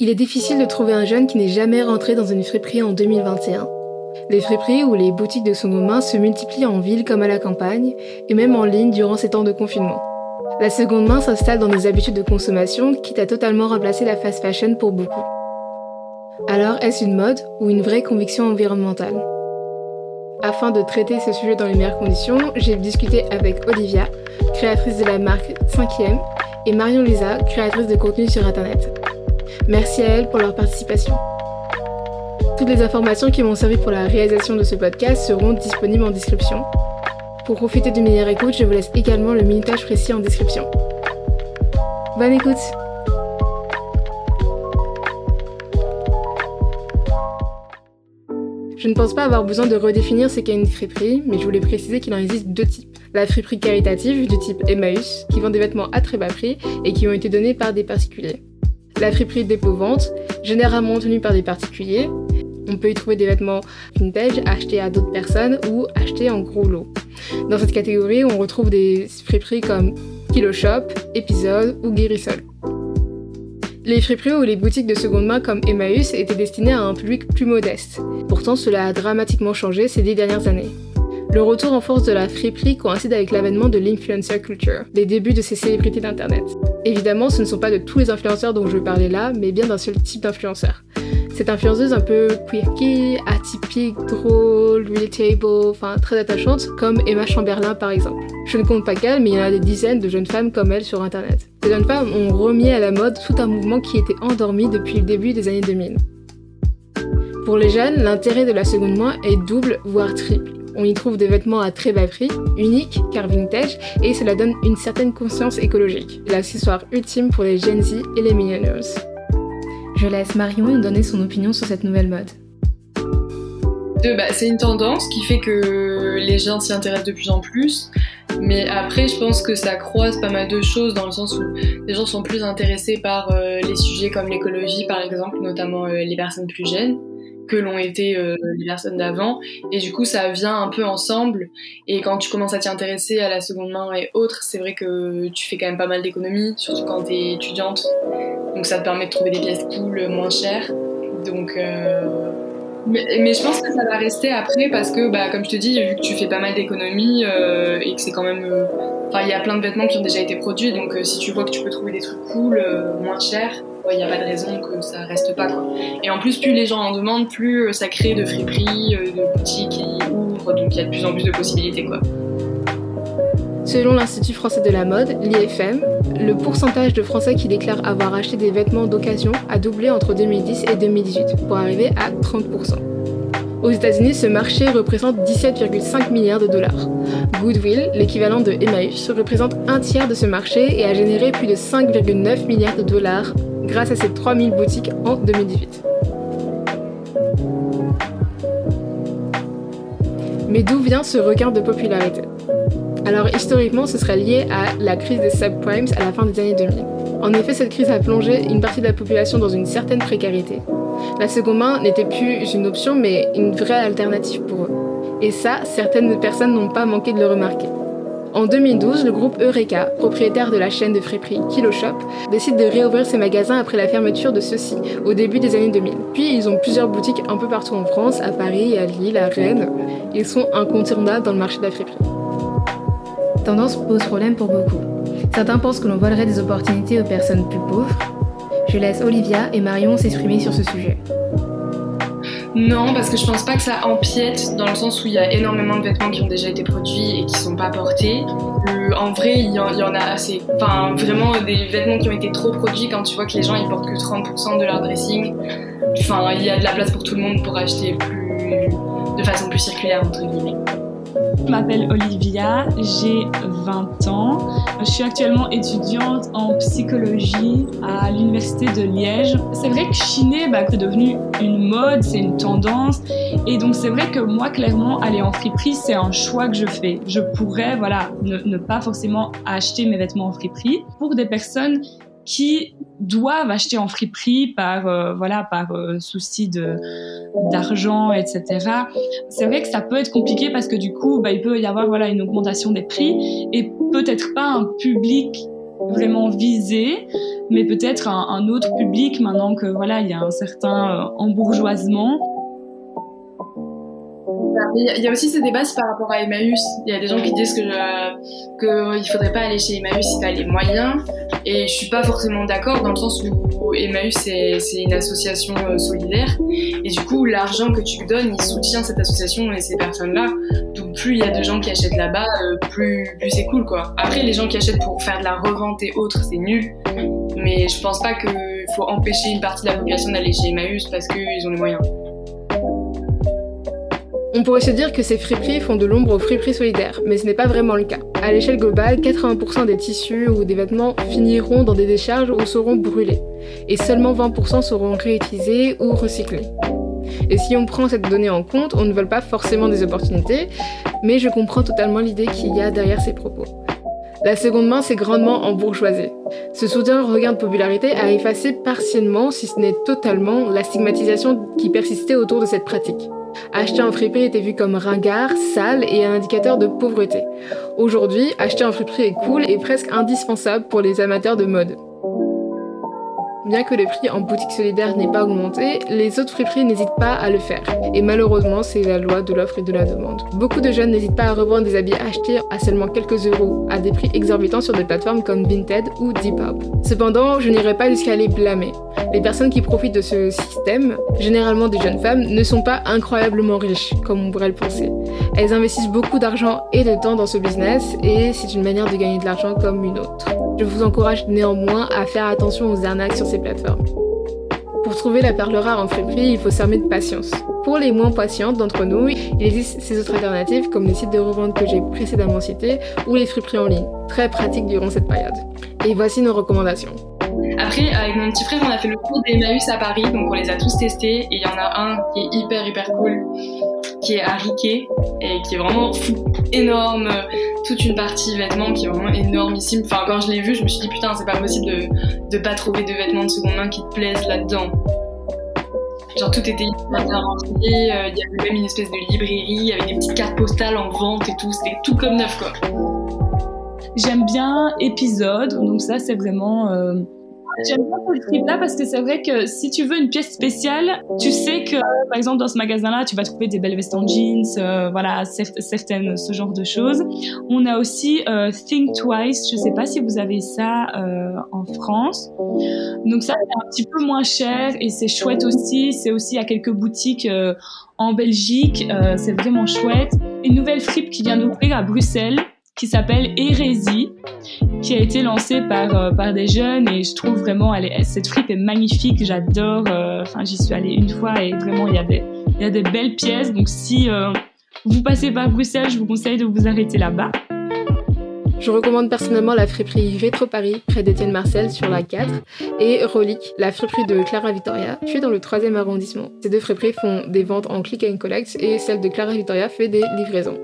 Il est difficile de trouver un jeune qui n'est jamais rentré dans une friperie en 2021. Les friperies ou les boutiques de seconde main se multiplient en ville comme à la campagne, et même en ligne durant ces temps de confinement. La seconde main s'installe dans des habitudes de consommation, quitte à totalement remplacer la fast fashion pour beaucoup. Alors, est-ce une mode ou une vraie conviction environnementale? Afin de traiter ce sujet dans les meilleures conditions, j'ai discuté avec Olivia, créatrice de la marque 5e, et Marion Lisa, créatrice de contenu sur Internet. Merci à elles pour leur participation. Toutes les informations qui m'ont servi pour la réalisation de ce podcast seront disponibles en description. Pour profiter d'une meilleure écoute, je vous laisse également le minutage précis en description. Bonne écoute Je ne pense pas avoir besoin de redéfinir ce qu'est une friperie, mais je voulais préciser qu'il en existe deux types. La friperie caritative du type Emmaüs, qui vend des vêtements à très bas prix et qui ont été donnés par des particuliers. La friperie dépôt-vente, généralement tenue par des particuliers. On peut y trouver des vêtements vintage achetés à d'autres personnes ou achetés en gros lot. Dans cette catégorie, on retrouve des friperies comme Kilo Shop, Épisode ou Guérisol. Les friperies ou les boutiques de seconde main comme Emmaüs étaient destinées à un public plus modeste. Pourtant, cela a dramatiquement changé ces dix dernières années. Le retour en force de la friperie coïncide avec l'avènement de l'influencer culture, les débuts de ces célébrités d'Internet. Évidemment, ce ne sont pas de tous les influenceurs dont je veux parler là, mais bien d'un seul type d'influenceur. Cette influenceuse un peu quirky, atypique, drôle, relatable, enfin très attachante, comme Emma Chamberlain par exemple. Je ne compte pas qu'elle, mais il y en a des dizaines de jeunes femmes comme elle sur internet. Ces jeunes femmes ont remis à la mode tout un mouvement qui était endormi depuis le début des années 2000. Pour les jeunes, l'intérêt de la seconde main est double, voire triple. On y trouve des vêtements à très bas prix, uniques, car vintage, et cela donne une certaine conscience écologique. L'accessoire ultime pour les Gen Z et les millennials. Je laisse Marion nous donner son opinion sur cette nouvelle mode. Bah, c'est une tendance qui fait que les gens s'y intéressent de plus en plus. Mais après, je pense que ça croise pas mal de choses dans le sens où les gens sont plus intéressés par euh, les sujets comme l'écologie, par exemple, notamment euh, les personnes plus jeunes que l'ont été euh, les personnes d'avant. Et du coup, ça vient un peu ensemble. Et quand tu commences à t'y intéresser à la seconde main et autres, c'est vrai que tu fais quand même pas mal d'économies, surtout quand tu es étudiante. Donc ça te permet de trouver des pièces cool moins chères. Donc. Euh, mais, je pense que ça va rester après parce que, bah, comme je te dis, vu que tu fais pas mal d'économies euh, et que c'est quand même. Enfin, il y a plein de vêtements qui ont déjà été produits, donc si tu vois que tu peux trouver des trucs cool, moins chers, il n'y a pas de raison que ça reste pas. Quoi. Et en plus, plus les gens en demandent, plus euh, ça crée de friperies, euh, de boutiques qui ouvrent, donc il y a de plus en plus de possibilités. Quoi. Selon l'Institut français de la mode, l'IFM, le pourcentage de Français qui déclarent avoir acheté des vêtements d'occasion a doublé entre 2010 et 2018 pour arriver à 30%. Aux États-Unis, ce marché représente 17,5 milliards de dollars. Goodwill, l'équivalent de Emmaüs, représente un tiers de ce marché et a généré plus de 5,9 milliards de dollars grâce à ses 3000 boutiques en 2018. Mais d'où vient ce regain de popularité? Alors historiquement, ce serait lié à la crise des subprimes à la fin des années 2000. En effet, cette crise a plongé une partie de la population dans une certaine précarité. La seconde main n'était plus une option, mais une vraie alternative pour eux. Et ça, certaines personnes n'ont pas manqué de le remarquer. En 2012, le groupe Eureka, propriétaire de la chaîne de friperie Kilo Shop, décide de réouvrir ses magasins après la fermeture de ceux-ci au début des années 2000. Puis ils ont plusieurs boutiques un peu partout en France, à Paris, à Lille, à Rennes. Ils sont incontournables dans le marché de la friperie. Tendance pose problème pour beaucoup. Certains pensent que l'on volerait des opportunités aux personnes plus pauvres. Je laisse Olivia et Marion s'exprimer sur ce sujet. Non, parce que je pense pas que ça empiète dans le sens où il y a énormément de vêtements qui ont déjà été produits et qui sont pas portés. En vrai, il y, en, a assez. Enfin, vraiment des vêtements qui ont été trop produits quand tu vois que les gens ils portent que 30% de leur dressing. Enfin, il y a de la place pour tout le monde pour acheter plus de façon plus circulaire entre guillemets. Je m'appelle Olivia, j'ai 20 ans. Je suis actuellement étudiante en psychologie à l'université de Liège. C'est vrai que chiner, bah, c'est devenu une mode, c'est une tendance. Et donc c'est vrai que moi, clairement, aller en friperie, c'est un choix que je fais. Je pourrais, voilà, ne, ne pas forcément acheter mes vêtements en friperie. Pour des personnes qui doivent acheter en friperie par euh, voilà par euh, souci de d'argent etc c'est vrai que ça peut être compliqué parce que du coup bah, il peut y avoir voilà une augmentation des prix et peut-être pas un public vraiment visé mais peut-être un, autre public maintenant que voilà, il y a un certain embourgeoisement. Il y a aussi ce débat par rapport à Emmaüs. Il y a des gens qui disent que qu'il ne faudrait pas aller chez Emmaüs si tu as les moyens. Et je suis pas forcément d'accord dans le sens où Emmaüs c'est une association euh, solidaire. Et du coup, l'argent que tu donnes, il soutient cette association et ces personnes-là. Donc plus il y a de gens qui achètent là-bas, euh, plus, plus c'est cool quoi. Après, les gens qui achètent pour faire de la revente et autres, c'est nul. Mais je pense pas qu'il faut empêcher une partie de la population d'aller chez Emmaüs parce qu'ils ont les moyens. On pourrait se dire que ces friperies font de l'ombre aux friperies solidaires, mais ce n'est pas vraiment le cas. À l'échelle globale, 80% des tissus ou des vêtements finiront dans des décharges ou seront brûlés, et seulement 20% seront réutilisés ou recyclés. Et si on prend cette donnée en compte, on ne vole pas forcément des opportunités, mais je comprends totalement l'idée qu'il y a derrière ces propos. La seconde main s'est grandement embourgeoisée. Ce soudain regain de popularité a effacé partiellement, si ce n'est totalement, la stigmatisation qui persistait autour de cette pratique. Acheter en friperie était vu comme ringard, sale et un indicateur de pauvreté. Aujourd'hui, acheter en friperie est cool et presque indispensable pour les amateurs de mode. Bien que le prix en boutique solidaire n'ait pas augmenté, les autres friperies n'hésitent pas à le faire. Et malheureusement, c'est la loi de l'offre et de la demande. Beaucoup de jeunes n'hésitent pas à revendre des habits achetés à seulement quelques euros, à des prix exorbitants sur des plateformes comme Vinted ou Depop. Cependant, je n'irai pas jusqu'à les blâmer. Les personnes qui profitent de ce système, généralement des jeunes femmes, ne sont pas incroyablement riches, comme on pourrait le penser. Elles investissent beaucoup d'argent et de temps dans ce business, et c'est une manière de gagner de l'argent comme une autre. Je vous encourage néanmoins à faire attention aux arnaques sur ces plateformes. Pour trouver la perle rare en friperie, il faut s'armer de patience. Pour les moins patientes d'entre nous, il existe ces autres alternatives comme les sites de revente que j'ai précédemment cités ou les friperies en ligne, très pratiques durant cette période. Et voici nos recommandations. Après, avec mon petit frère, on a fait le tour des Emmaüs à Paris, donc on les a tous testés et il y en a un qui est hyper hyper cool, qui est Riquet et qui est vraiment fou, énorme, toute une partie vêtements qui est vraiment énormissime. Enfin, quand je l'ai vu, je me suis dit putain, c'est pas possible de, de pas trouver de vêtements de seconde main qui te plaisent là-dedans. Genre tout était hyper bien euh, il y avait même une espèce de librairie, avait des petites cartes postales en vente et tout, c'était tout comme neuf quoi. J'aime bien épisode, donc ça c'est vraiment euh, J'aime bien ce trip-là parce que c'est vrai que si tu veux une pièce spéciale, tu sais que, par exemple, dans ce magasin-là, tu vas trouver des belles vestes en jeans, euh, voilà, certaines, ce genre de choses. On a aussi euh, Think Twice, je sais pas si vous avez ça euh, en France. Donc ça, c'est un petit peu moins cher et c'est chouette aussi. C'est aussi à quelques boutiques en Belgique, c'est vraiment chouette. Une nouvelle fripe qui vient d'ouvrir à Bruxelles qui s'appelle Hérésie, qui a été lancée par, euh, par des jeunes et je trouve vraiment, cette fripe est magnifique, j'adore. Euh, enfin, j'y suis allée une fois et vraiment, il y a des, y a des belles pièces. Donc, si euh, vous passez par Bruxelles, je vous conseille de vous arrêter là-bas. Je recommande personnellement la friperie Rétro Paris, près d'Étienne Marcel, sur la 4, et Relique, la friperie de Clara Victoria, suis dans le 3e arrondissement. Ces deux friperies font des ventes en click and collect et celle de Clara Victoria fait des livraisons.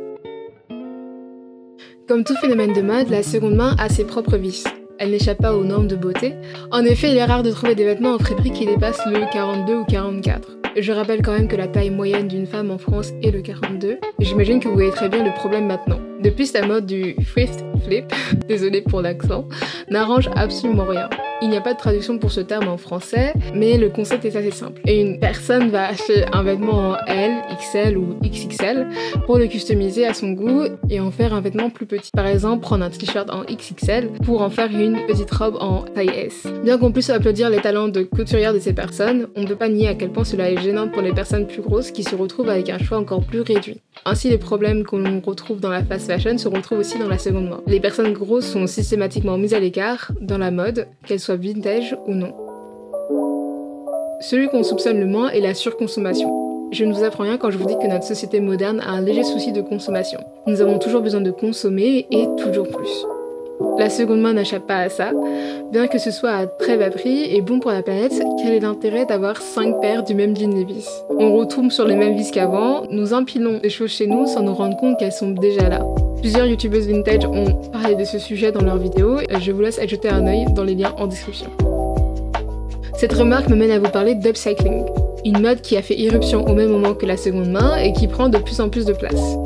Comme tout phénomène de mode, la seconde main a ses propres vices. Elle n'échappe pas aux normes de beauté. En effet, il est rare de trouver des vêtements en friperie qui dépassent le 42 ou 44. Je rappelle quand même que la taille moyenne d'une femme en France est le 42. J'imagine que vous voyez très bien le problème maintenant. Depuis la mode du thrift flip, désolé pour l'accent, n'arrange absolument rien. Il n'y a pas de traduction pour ce terme en français, mais le concept est assez simple. Et une personne va acheter un vêtement en L, XL ou XXL pour le customiser à son goût et en faire un vêtement plus petit. Par exemple, prendre un t-shirt en XXL pour en faire une petite robe en taille S. Bien qu'on puisse applaudir les talents de couturière de ces personnes, on ne peut pas nier à quel point cela est gênant pour les personnes plus grosses qui se retrouvent avec un choix encore plus réduit. Ainsi, les problèmes qu'on retrouve dans la fast se retrouvent aussi dans la seconde main. Les personnes grosses sont systématiquement mises à l'écart dans la mode, qu'elles soient vintage ou non. Celui qu'on soupçonne le moins est la surconsommation. Je ne vous apprends rien quand je vous dis que notre société moderne a un léger souci de consommation. Nous avons toujours besoin de consommer et toujours plus. La seconde main n'échappe pas à ça. Bien que ce soit à très bas prix et bon pour la planète, quel est l'intérêt d'avoir 5 paires du même jean Levi's? On retombe sur les mêmes vis qu'avant, nous empilons des choses chez nous sans nous rendre compte qu'elles sont déjà là. Plusieurs youtubeuses vintage ont parlé de ce sujet dans leurs vidéos, je vous laisse jeter un œil dans les liens en description. Cette remarque me mène à vous parler d'upcycling, une mode qui a fait irruption au même moment que la seconde main et qui prend de plus en plus de place.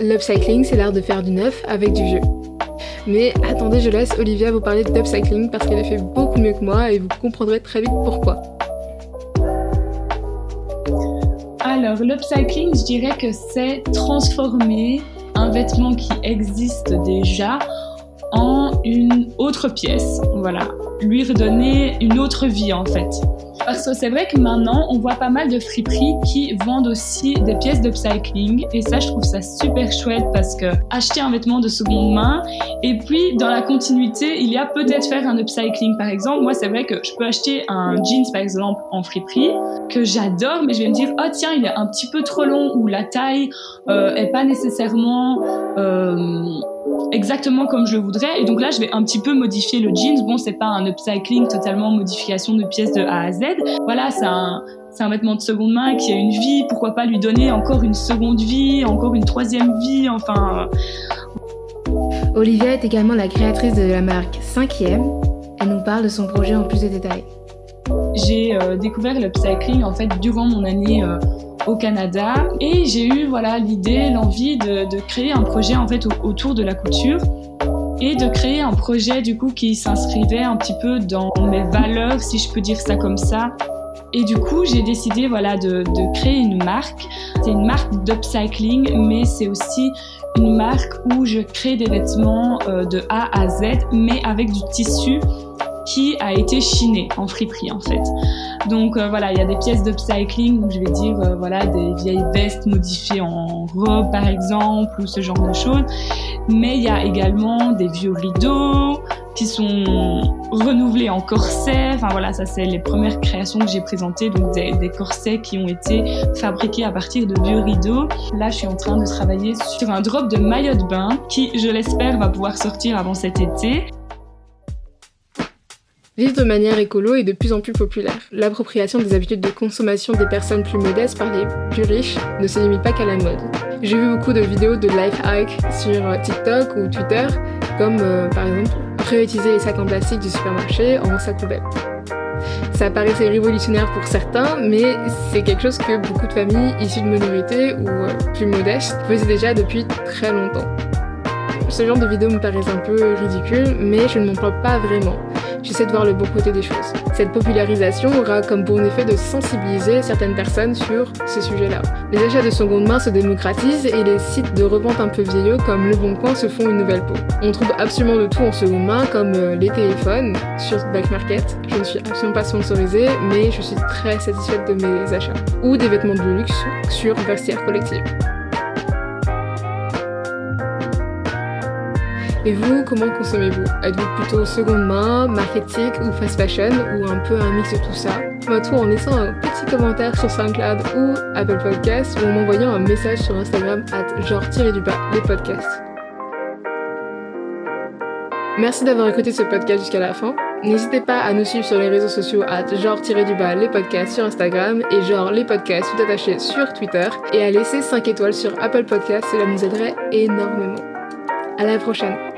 L'upcycling, c'est l'art de faire du neuf avec du vieux. Mais attendez, je laisse Olivia vous parler d'upcycling parce qu'elle a fait beaucoup mieux que moi et vous comprendrez très vite pourquoi. Alors, l'upcycling, je dirais que c'est transformer un vêtement qui existe déjà en une autre pièce. Voilà, lui redonner une autre vie en fait. Parce que c'est vrai que maintenant, on voit pas mal de friperies qui vendent aussi des pièces d'upcycling. Et ça, je trouve ça super chouette parce que acheter un vêtement de seconde main et puis dans la continuité, il y a peut-être faire un upcycling par exemple. Moi, c'est vrai que je peux acheter un jeans par exemple en friperie que j'adore, mais je vais me dire, oh tiens, il est un petit peu trop long ou la taille euh, est pas nécessairement euh, exactement comme je le voudrais. Et donc là, je vais un petit peu modifier le jeans. Bon, c'est pas un upcycling totalement modification de pièces de A à Z. Voilà, c'est un, c'est un vêtement de seconde main qui a une vie. Pourquoi pas lui donner encore une seconde vie, encore une troisième vie, enfin. Olivia est également la créatrice de la marque 5e. Elle nous parle de son projet en plus de détails. J'ai euh, découvert l'upcycling en fait durant mon année euh, au Canada et j'ai eu voilà l'idée, l'envie de, créer un projet en fait autour de la couture et de créer un projet du coup qui s'inscrivait un petit peu dans mes valeurs si je peux dire ça comme ça. Et du coup, j'ai décidé voilà de, de créer une marque. C'est une marque d'upcycling, mais c'est aussi une marque où je crée des vêtements euh, de A à Z, mais avec du tissu qui a été chiné en friperie en fait. Donc euh, voilà, il y a des pièces d'upcycling, je vais dire euh, voilà des vieilles vestes modifiées en robe par exemple ou ce genre de choses. Mais il y a également des vieux rideaux qui sont renouvelés en corsets. Enfin voilà, ça c'est les premières créations que j'ai présentées, donc des, des, corsets qui ont été fabriqués à partir de vieux rideaux. Là, je suis en train de travailler sur un drop de maillot de bain qui, je l'espère, va pouvoir sortir avant cet été. Vivre de manière écolo est de plus en plus populaire. L'appropriation des habitudes de consommation des personnes plus modestes par les plus riches ne se limite pas qu'à la mode. J'ai vu beaucoup de vidéos de life hack sur TikTok ou Twitter, comme euh, par exemple réutiliser les sacs en plastique du supermarché en sac poubelle. Ça paraissait révolutionnaire pour certains, mais c'est quelque chose que beaucoup de familles issues de minorités ou euh, plus modestes faisaient déjà depuis très longtemps. Ce genre de vidéo me paraît un peu ridicule, mais je ne m'en plains pas vraiment j'essaie de voir le bon côté des choses. Cette popularisation aura comme bon effet de sensibiliser certaines personnes sur ce sujet-là. Les achats de seconde main se démocratisent et les sites de revente un peu vieilleux comme Le Bon Coin se font une nouvelle peau. On trouve absolument de tout en seconde main comme euh, les téléphones sur Back Market. Je ne suis absolument pas sponsorisée mais je suis très satisfaite de mes achats. Ou des vêtements de luxe sur Vestiaire Collective. Et vous, comment consommez-vous? Êtes-vous plutôt seconde main, marketing ou fast fashion ou un peu un mix de tout ça? Moi, tout en laissant un petit commentaire sur SoundCloud ou Apple Podcasts ou en m'envoyant un message sur Instagram at genre-du-bas les podcasts. Merci d'avoir écouté ce podcast jusqu'à la fin. N'hésitez pas à nous suivre sur les réseaux sociaux at genre-du-bas les podcasts sur Instagram et genre les podcasts tout attachés sur Twitter et à laisser 5 étoiles sur Apple Podcasts, cela nous aiderait énormément. À la prochaine